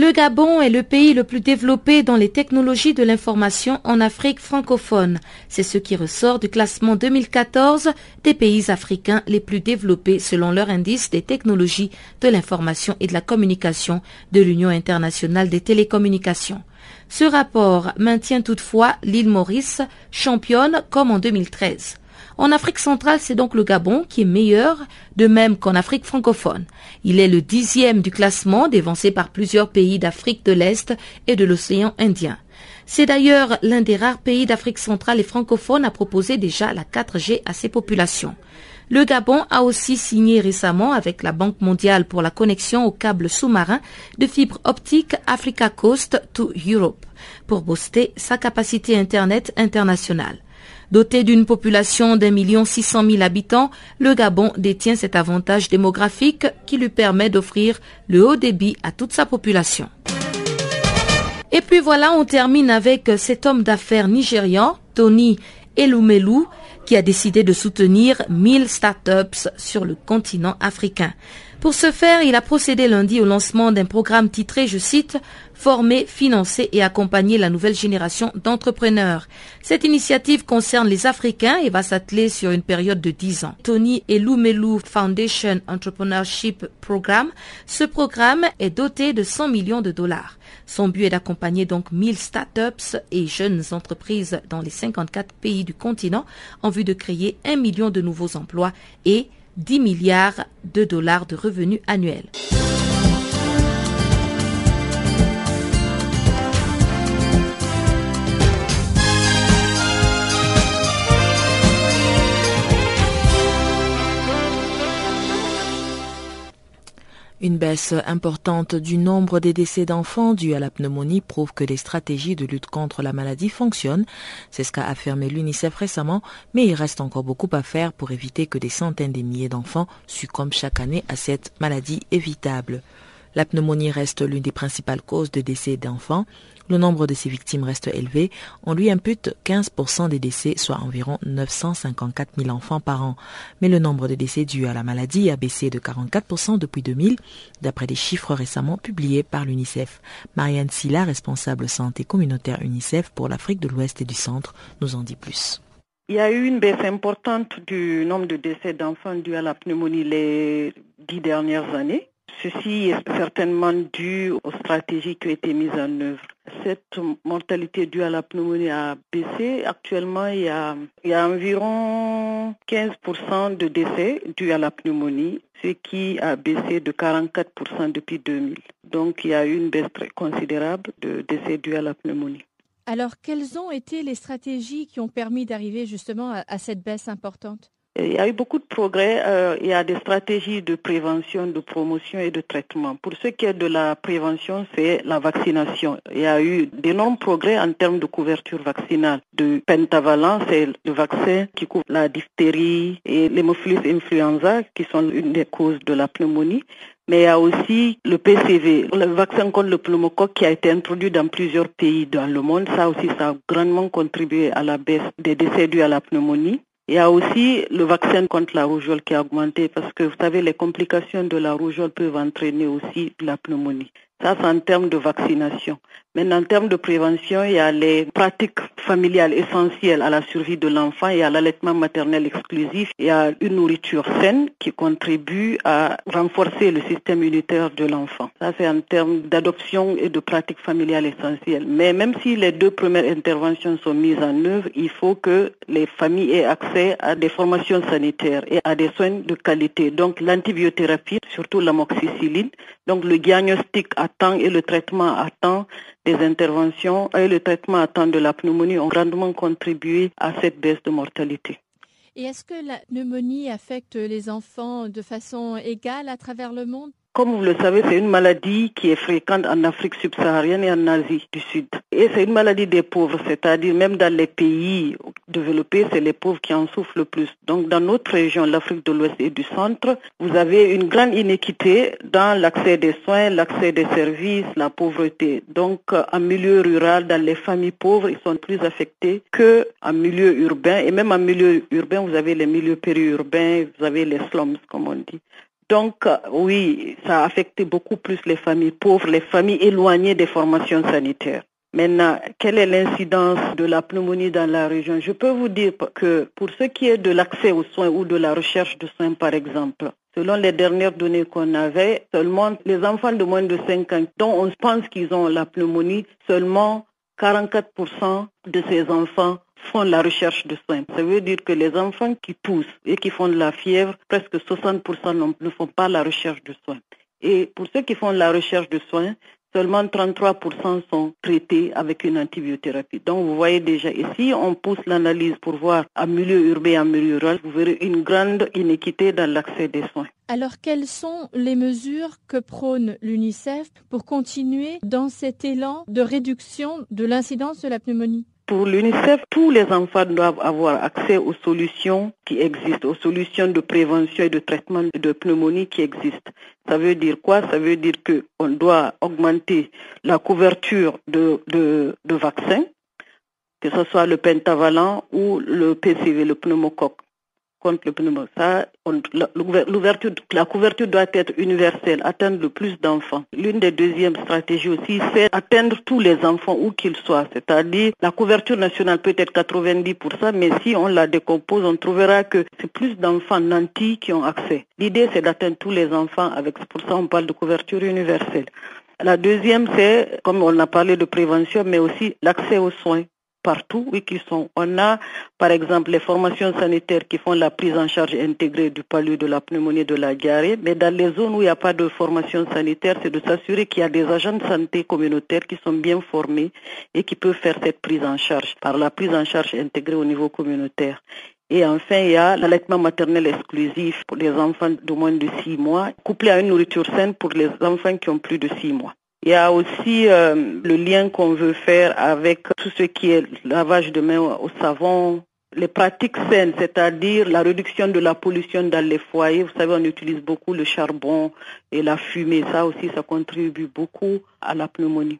Le Gabon est le pays le plus développé dans les technologies de l'information en Afrique francophone. C'est ce qui ressort du classement 2014 des pays africains les plus développés selon leur indice des technologies de l'information et de la communication de l'Union internationale des télécommunications. Ce rapport maintient toutefois l'île Maurice championne comme en 2013. En Afrique centrale, c'est donc le Gabon qui est meilleur, de même qu'en Afrique francophone. Il est le dixième du classement, dévancé par plusieurs pays d'Afrique de l'Est et de l'océan Indien. C'est d'ailleurs l'un des rares pays d'Afrique centrale et francophone à proposer déjà la 4G à ses populations. Le Gabon a aussi signé récemment avec la Banque mondiale pour la connexion au câble sous-marin de fibre optique Africa Coast to Europe pour booster sa capacité Internet internationale. Doté d'une population d'un million six cent mille habitants, le Gabon détient cet avantage démographique qui lui permet d'offrir le haut débit à toute sa population. Et puis voilà, on termine avec cet homme d'affaires nigérian, Tony Elumelu, qui a décidé de soutenir 1000 startups sur le continent africain. Pour ce faire, il a procédé lundi au lancement d'un programme titré, je cite, Former, financer et accompagner la nouvelle génération d'entrepreneurs. Cette initiative concerne les Africains et va s'atteler sur une période de 10 ans. Tony Elumelu Foundation Entrepreneurship Program. Ce programme est doté de 100 millions de dollars. Son but est d'accompagner donc 1000 startups et jeunes entreprises dans les 54 pays du continent en vue de créer un million de nouveaux emplois et 10 milliards de dollars de revenus annuels. Une baisse importante du nombre des décès d'enfants dus à la pneumonie prouve que les stratégies de lutte contre la maladie fonctionnent. C'est ce qu'a affirmé l'UNICEF récemment, mais il reste encore beaucoup à faire pour éviter que des centaines de milliers d'enfants succombent chaque année à cette maladie évitable. La pneumonie reste l'une des principales causes de décès d'enfants. Le nombre de ces victimes reste élevé. On lui impute 15% des décès, soit environ 954 000 enfants par an. Mais le nombre de décès dus à la maladie a baissé de 44% depuis 2000, d'après des chiffres récemment publiés par l'UNICEF. Marianne Silla, responsable santé communautaire UNICEF pour l'Afrique de l'Ouest et du Centre, nous en dit plus. Il y a eu une baisse importante du nombre de décès d'enfants dus à la pneumonie les dix dernières années. Ceci est certainement dû aux stratégies qui ont été mises en œuvre. Cette mortalité due à la pneumonie a baissé. Actuellement, il y a, environ 15% de décès dus à la pneumonie, ce qui a baissé de 44% depuis 2000. Donc, il y a eu une baisse très considérable de décès dus à la pneumonie. Alors, quelles ont été les stratégies qui ont permis d'arriver justement à cette baisse importante? Il y a eu beaucoup de progrès. Euh, il y a des stratégies de prévention, de promotion et de traitement. Pour ce qui est de la prévention, c'est la vaccination. Il y a eu d'énormes progrès en termes de couverture vaccinale. De pentavalent, c'est le vaccin qui couvre la diphtérie et l'hémophilus influenza, qui sont une des causes de la pneumonie. Mais il y a aussi le PCV, le vaccin contre le pneumocoque qui a été introduit dans plusieurs pays dans le monde. Ça aussi, ça a grandement contribué à la baisse des décès dus à la pneumonie. Il y a aussi le vaccin contre la rougeole qui a augmenté parce que vous savez, les complications de la rougeole peuvent entraîner aussi la pneumonie. Ça, c'est en termes de vaccination. Maintenant, en termes de prévention, il y a les pratiques familiales essentielles à la survie de l'enfant. Il y a l'allaitement maternel exclusif. Il y a une nourriture saine qui contribue à renforcer le système immunitaire de l'enfant. Ça, c'est en termes d'adoption et de pratiques familiales essentielles. Mais même si les deux premières interventions sont mises en œuvre, il faut que les familles aient accès à des formations sanitaires et à des soins de qualité. Donc, l'antibiothérapie, surtout l'amoxicilline. Donc, le diagnostic à temps et le traitement à temps des interventions et le traitement à temps de la pneumonie ont grandement contribué à cette baisse de mortalité. Et est-ce que la pneumonie affecte les enfants de façon égale à travers le monde? Comme vous le savez, c'est une maladie qui est fréquente en Afrique subsaharienne et en Asie du Sud. Et c'est une maladie des pauvres, c'est-à-dire même dans les pays développés, c'est les pauvres qui en souffrent le plus. Donc dans notre région, l'Afrique de l'Ouest et du Centre, vous avez une grande inéquité dans l'accès des soins, l'accès des services, la pauvreté. Donc en milieu rural, dans les familles pauvres, ils sont plus affectés qu'en milieu urbain. Et même en milieu urbain, vous avez les milieux périurbains, vous avez les slums, comme on dit. Donc, euh, oui, ça a affecté beaucoup plus les familles pauvres, les familles éloignées des formations sanitaires. Maintenant, quelle est l'incidence de la pneumonie dans la région? Je peux vous dire que pour ce qui est de l'accès aux soins ou de la recherche de soins, par exemple, selon les dernières données qu'on avait, seulement les enfants de moins de 5 ans dont on pense qu'ils ont la pneumonie, seulement 44% de ces enfants font la recherche de soins. Ça veut dire que les enfants qui poussent et qui font de la fièvre, presque 60% ne font pas la recherche de soins. Et pour ceux qui font la recherche de soins, seulement 33% sont traités avec une antibiothérapie. Donc vous voyez déjà, ici on pousse l'analyse pour voir en milieu urbain et en milieu rural, vous verrez une grande inéquité dans l'accès des soins. Alors quelles sont les mesures que prône l'UNICEF pour continuer dans cet élan de réduction de l'incidence de la pneumonie? Pour l'UNICEF, tous les enfants doivent avoir accès aux solutions qui existent, aux solutions de prévention et de traitement de pneumonie qui existent. Ça veut dire quoi? Ça veut dire qu'on doit augmenter la couverture de, de, vaccins, que ce soit le pentavalent ou le PCV, le pneumocoque contre le pneumonie. Ça, l'ouverture, la couverture doit être universelle, atteindre le plus d'enfants. L'une des deuxièmes stratégies aussi, c'est atteindre tous les enfants où qu'ils soient. C'est-à-dire, la couverture nationale peut être 90%, mais si on la décompose, on trouvera que c'est plus d'enfants nantis qui ont accès. L'idée, c'est d'atteindre tous les enfants avec, pour ça on parle de couverture universelle. La deuxième, c'est, comme on a parlé de prévention, mais aussi l'accès aux soins partout, oui, qui sont. On a, par exemple, les formations sanitaires qui font la prise en charge intégrée du palu, de la pneumonie, de la diarrhée, mais dans les zones où il n'y a pas de formation sanitaire, c'est de s'assurer qu'il y a des agents de santé communautaires qui sont bien formés et qui peuvent faire cette prise en charge par la prise en charge intégrée au niveau communautaire. Et enfin, il y a l'allaitement maternel exclusif pour les enfants de moins de six mois, couplé à une nourriture saine pour les enfants qui ont plus de six mois. Il y a aussi euh, le lien qu'on veut faire avec tout ce qui est lavage de mains au savon, les pratiques saines, c'est-à-dire la réduction de la pollution dans les foyers. Vous savez, on utilise beaucoup le charbon et la fumée. Ça aussi, ça contribue beaucoup à la pneumonie.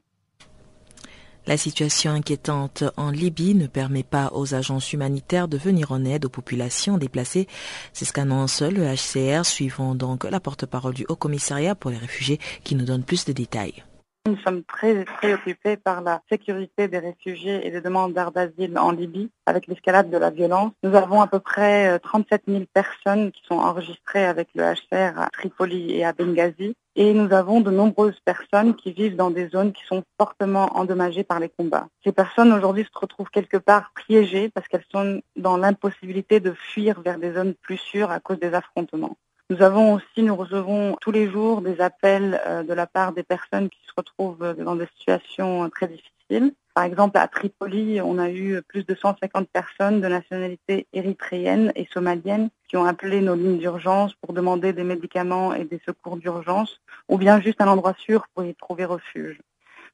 La situation inquiétante en Libye ne permet pas aux agences humanitaires de venir en aide aux populations déplacées. C'est ce qu'annonce le HCR, suivant donc la porte-parole du Haut Commissariat pour les réfugiés qui nous donne plus de détails. Nous sommes très préoccupés par la sécurité des réfugiés et des demandeurs d'asile en Libye avec l'escalade de la violence. Nous avons à peu près 37 euh, 000 personnes qui sont enregistrées avec le HCR à Tripoli et à Benghazi. Et nous avons de nombreuses personnes qui vivent dans des zones qui sont fortement endommagées par les combats. Ces personnes aujourd'hui se retrouvent quelque part piégées parce qu'elles sont dans l'impossibilité de fuir vers des zones plus sûres à cause des affrontements. Nous avons aussi, nous recevons tous les jours des appels euh, de la part des personnes qui se retrouvent dans des situations très difficiles. Par exemple, à Tripoli, on a eu plus de 150 personnes de nationalité érythréenne et somalienne qui ont appelé nos lignes d'urgence pour demander des médicaments et des secours d'urgence, ou bien juste un endroit sûr pour y trouver refuge.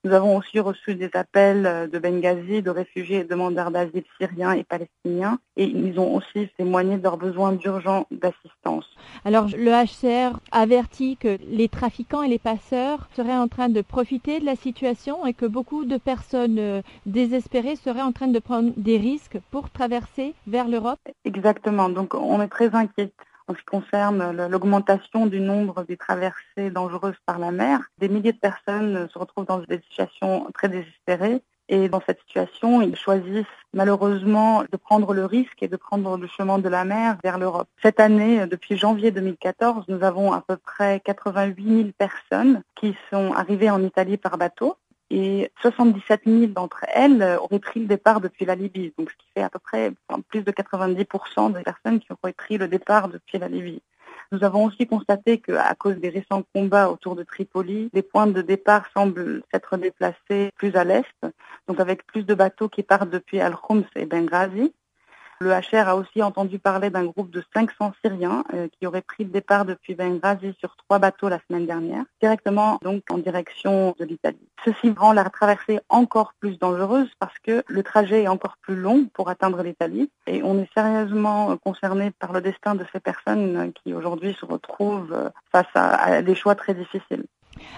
Nous avons aussi reçu des appels euh, de Benghazi, de réfugiés et demandeurs d'asile syriens et palestiniens, et ils ont aussi témoigné de leurs besoins d'urgence d'assistance. Alors le HCR avertit que les trafiquants et les passeurs seraient en train de profiter de la situation et que beaucoup de personnes euh, désespérées seraient en train de prendre des risques pour traverser vers l'Europe. Exactement, donc on est très inquiets en ce qui concerne l'augmentation du nombre des traversées dangereuses par la mer. Des milliers de personnes se retrouvent dans des situations très désespérées. Et dans cette situation, ils choisissent malheureusement de prendre le risque et de prendre le chemin de la mer vers l'Europe. Cette année, depuis janvier 2014, nous avons à peu près 88 000 personnes qui sont arrivées en Italie par bateau et 77 000 d'entre elles auraient pris le départ depuis la Libye, donc ce qui fait à peu près plus de 90% des personnes qui auraient pris le départ depuis la Libye. Nous avons aussi constaté qu'à cause des récents combats autour de Tripoli, les points de départ semblent s'être déplacés plus à l'est, donc avec plus de bateaux qui partent depuis Al-Khoms et Benghazi. Le HR a aussi entendu parler d'un groupe de 500 Syriens euh, qui auraient pris le départ depuis Benghazi sur trois bateaux la semaine dernière, directement donc en direction de l'Italie. Ceci rend la traversée encore plus dangereuse parce que le trajet est encore plus long pour atteindre l'Italie et on est sérieusement concerné par le destin de ces personnes qui aujourd'hui se retrouvent face à des choix très difficiles.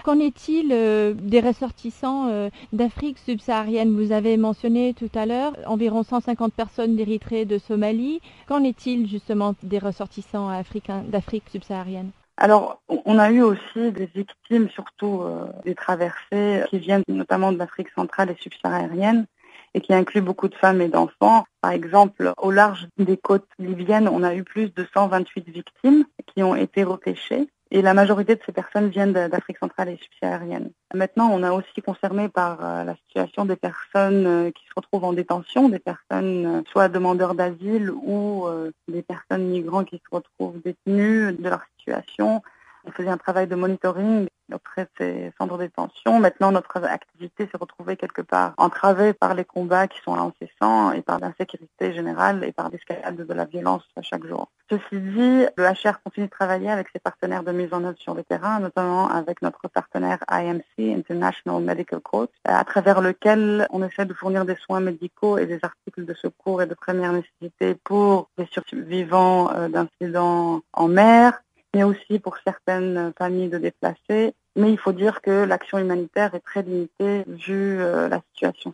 Qu'en est-il euh, des ressortissants euh, d'Afrique subsaharienne? Vous avez mentionné tout à l'heure environ 150 personnes d'Érythrée et de Somalie. Qu'en est-il justement des ressortissants africains d'Afrique subsaharienne? Alors, on a eu aussi des victimes, surtout euh, des traversées qui viennent notamment de l'Afrique centrale et subsaharienne et qui incluent beaucoup de femmes et d'enfants. Par exemple, au large des côtes libyennes, on a eu plus de 128 victimes qui ont été repêchées. Et la majorité de ces personnes viennent d'Afrique centrale et subsaharienne. Maintenant, on a aussi concerné par euh, la situation des personnes euh, qui se retrouvent en détention, des personnes euh, soit demandeurs d'asile ou des personnes migrants qui se retrouvent détenues de leur situation. On faisait un travail de monitoring auprès de ces centres de détention. Maintenant, notre activité s'est retrouvée quelque part entravée par les combats qui sont incessants et par l'insécurité générale et par l'escalade de la violence à chaque jour. Ceci dit, le HR continue de travailler avec ses partenaires de mise en œuvre sur le terrain, notamment avec notre partenaire IMC, International Medical Court, à travers lequel on essaie de fournir des soins médicaux et des articles de secours et de première nécessité pour les survivants euh, d'incidents en mer, mais aussi pour certaines familles de déplacés. Mais il faut dire que l'action humanitaire est très limitée vu euh, la situation.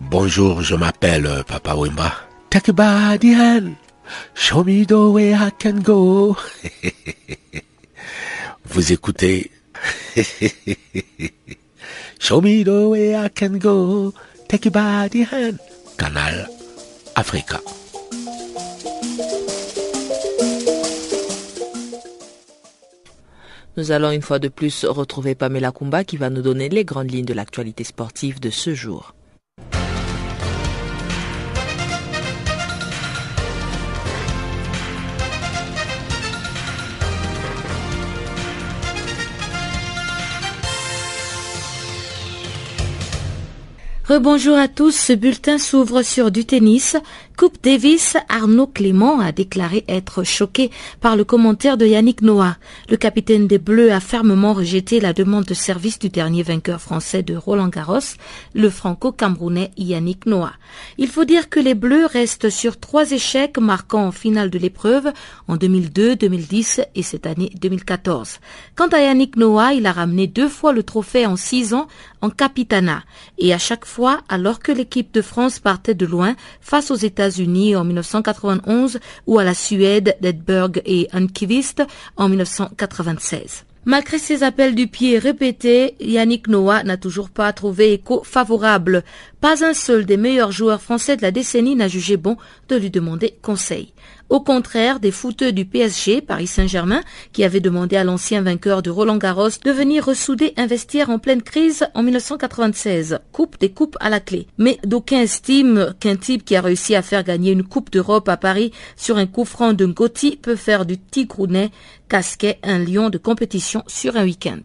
Bonjour, je m'appelle euh, Papa Wimba. Take a body hand. Show me the way I can go. Vous écoutez. Show me the way I can go. Take body hand. Canal Africa. Nous allons une fois de plus retrouver Pamela Kumba qui va nous donner les grandes lignes de l'actualité sportive de ce jour. Rebonjour à tous, ce bulletin s'ouvre sur du tennis. Coupe Davis, Arnaud Clément a déclaré être choqué par le commentaire de Yannick Noah. Le capitaine des Bleus a fermement rejeté la demande de service du dernier vainqueur français de Roland Garros, le franco-camerounais Yannick Noah. Il faut dire que les Bleus restent sur trois échecs marquant en finale de l'épreuve en 2002, 2010 et cette année 2014. Quant à Yannick Noah, il a ramené deux fois le trophée en six ans en capitana et à chaque fois alors que l'équipe de France partait de loin face aux États unis en 1991 ou à la Suède d'Edberg et Ankivist en 1996. Malgré ses appels du pied répétés, Yannick Noah n'a toujours pas trouvé écho favorable. Pas un seul des meilleurs joueurs français de la décennie n'a jugé bon de lui demander conseil. Au contraire des footeux du PSG, Paris Saint-Germain, qui avait demandé à l'ancien vainqueur de Roland Garros de venir ressouder un vestiaire en pleine crise en 1996. Coupe des coupes à la clé. Mais d'aucuns estiment qu'un type qui a réussi à faire gagner une Coupe d'Europe à Paris sur un coup franc d'un Gotti peut faire du tigrounet casquet un lion de compétition sur un week-end.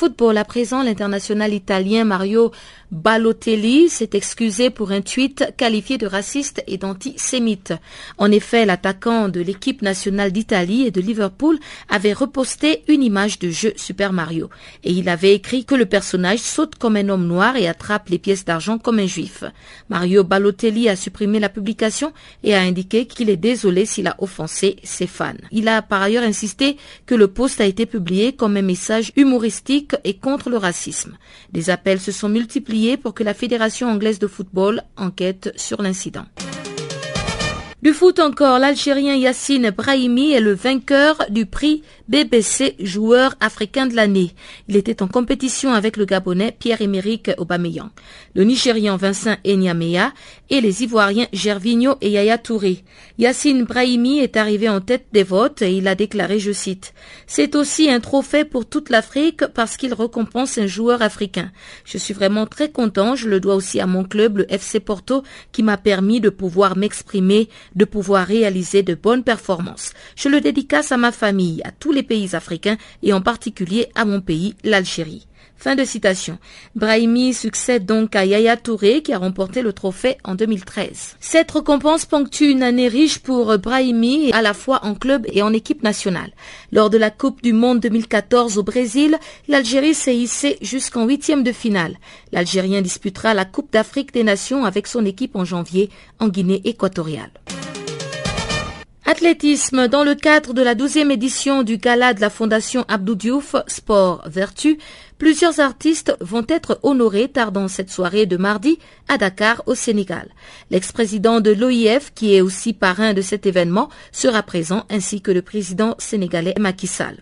Football à présent, l'international italien Mario Balotelli s'est excusé pour un tweet qualifié de raciste et d'antisémite. En effet, l'attaquant de l'équipe nationale d'Italie et de Liverpool avait reposté une image de jeu Super Mario et il avait écrit que le personnage saute comme un homme noir et attrape les pièces d'argent comme un juif. Mario Balotelli a supprimé la publication et a indiqué qu'il est désolé s'il a offensé ses fans. Il a par ailleurs insisté que le post a été publié comme un message humoristique et contre le racisme. Des appels se sont multipliés pour que la Fédération anglaise de football enquête sur l'incident. Du foot encore, l'Algérien Yassine Brahimi est le vainqueur du prix BBC joueur africain de l'année. Il était en compétition avec le Gabonais Pierre-Emerick Aubameyang, le Nigérian Vincent Enyamea et les Ivoiriens Gervinho et Yaya Touré. Yassine Brahimi est arrivé en tête des votes et il a déclaré, je cite, C'est aussi un trophée pour toute l'Afrique parce qu'il récompense un joueur africain. Je suis vraiment très content, je le dois aussi à mon club, le FC Porto, qui m'a permis de pouvoir m'exprimer de pouvoir réaliser de bonnes performances. Je le dédicace à ma famille, à tous les pays africains et en particulier à mon pays, l'Algérie. Fin de citation. Brahimi succède donc à Yaya Touré qui a remporté le trophée en 2013. Cette récompense ponctue une année riche pour Brahimi à la fois en club et en équipe nationale. Lors de la Coupe du Monde 2014 au Brésil, l'Algérie s'est hissée jusqu'en huitième de finale. L'Algérien disputera la Coupe d'Afrique des Nations avec son équipe en janvier en Guinée équatoriale. Athlétisme. Dans le cadre de la douzième édition du gala de la Fondation Abdou Diouf Sport Vertu, plusieurs artistes vont être honorés tardant cette soirée de mardi à Dakar au Sénégal. L'ex-président de l'OIF, qui est aussi parrain de cet événement, sera présent ainsi que le président sénégalais Macky Sall.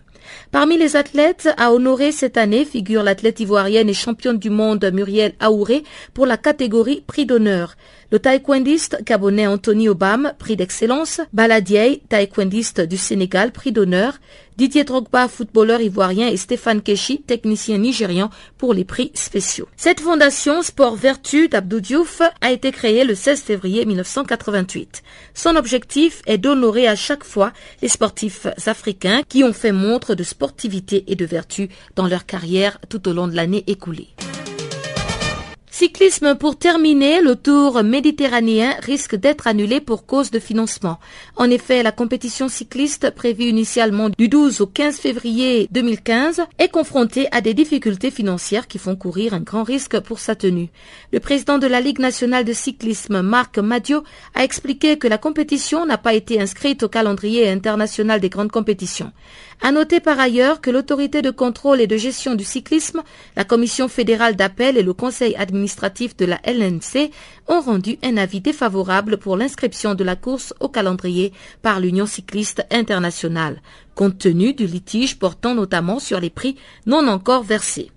Parmi les athlètes à honorer cette année figure l'athlète ivoirienne et championne du monde Muriel Aouré pour la catégorie prix d'honneur. Le taekwondiste gabonais Anthony Obam, prix d'excellence, Baladier, taekwondiste du Sénégal, prix d'honneur, Didier Drogba, footballeur ivoirien et Stéphane Keshi, technicien nigérian pour les prix spéciaux. Cette fondation Sport Vertu d'Abdou Diouf a été créée le 16 février 1988. Son objectif est d'honorer à chaque fois les sportifs africains qui ont fait montre de sportivité et de vertu dans leur carrière tout au long de l'année écoulée. Cyclisme pour terminer, le tour méditerranéen risque d'être annulé pour cause de financement. En effet, la compétition cycliste prévue initialement du 12 au 15 février 2015 est confrontée à des difficultés financières qui font courir un grand risque pour sa tenue. Le président de la Ligue nationale de cyclisme, Marc Madio, a expliqué que la compétition n'a pas été inscrite au calendrier international des grandes compétitions. À noter par ailleurs que l'autorité de contrôle et de gestion du cyclisme, la commission fédérale d'appel et le conseil administratif de la LNC ont rendu un avis défavorable pour l'inscription de la course au calendrier par l'Union cycliste internationale, compte tenu du litige portant notamment sur les prix non encore versés.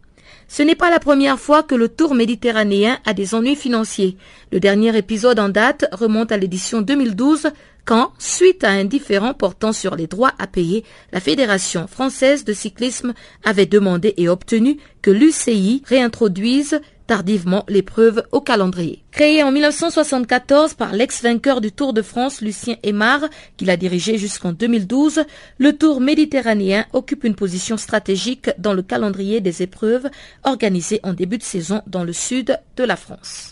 Ce n'est pas la première fois que le Tour méditerranéen a des ennuis financiers. Le dernier épisode en date remonte à l'édition 2012 quand, suite à un différend portant sur les droits à payer, la Fédération française de cyclisme avait demandé et obtenu que l'UCI réintroduise tardivement l'épreuve au calendrier. Créé en 1974 par l'ex-vainqueur du Tour de France Lucien Aymar, qui l'a dirigé jusqu'en 2012, le Tour méditerranéen occupe une position stratégique dans le calendrier des épreuves organisées en début de saison dans le sud de la France.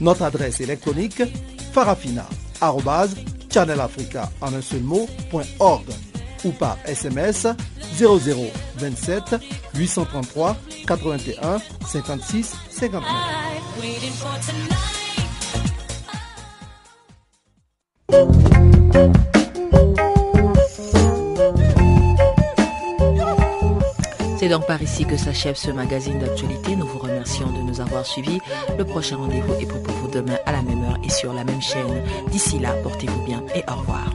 Notre adresse électronique farafina.channelafrica en un seul mot, ou par SMS 0027 833 81 56 59. C'est donc par ici que s'achève ce magazine d'actualité. Nous vous remercions de nous avoir suivis. Le prochain rendez-vous est pour vous demain à la même heure et sur la même chaîne. D'ici là, portez-vous bien et au revoir.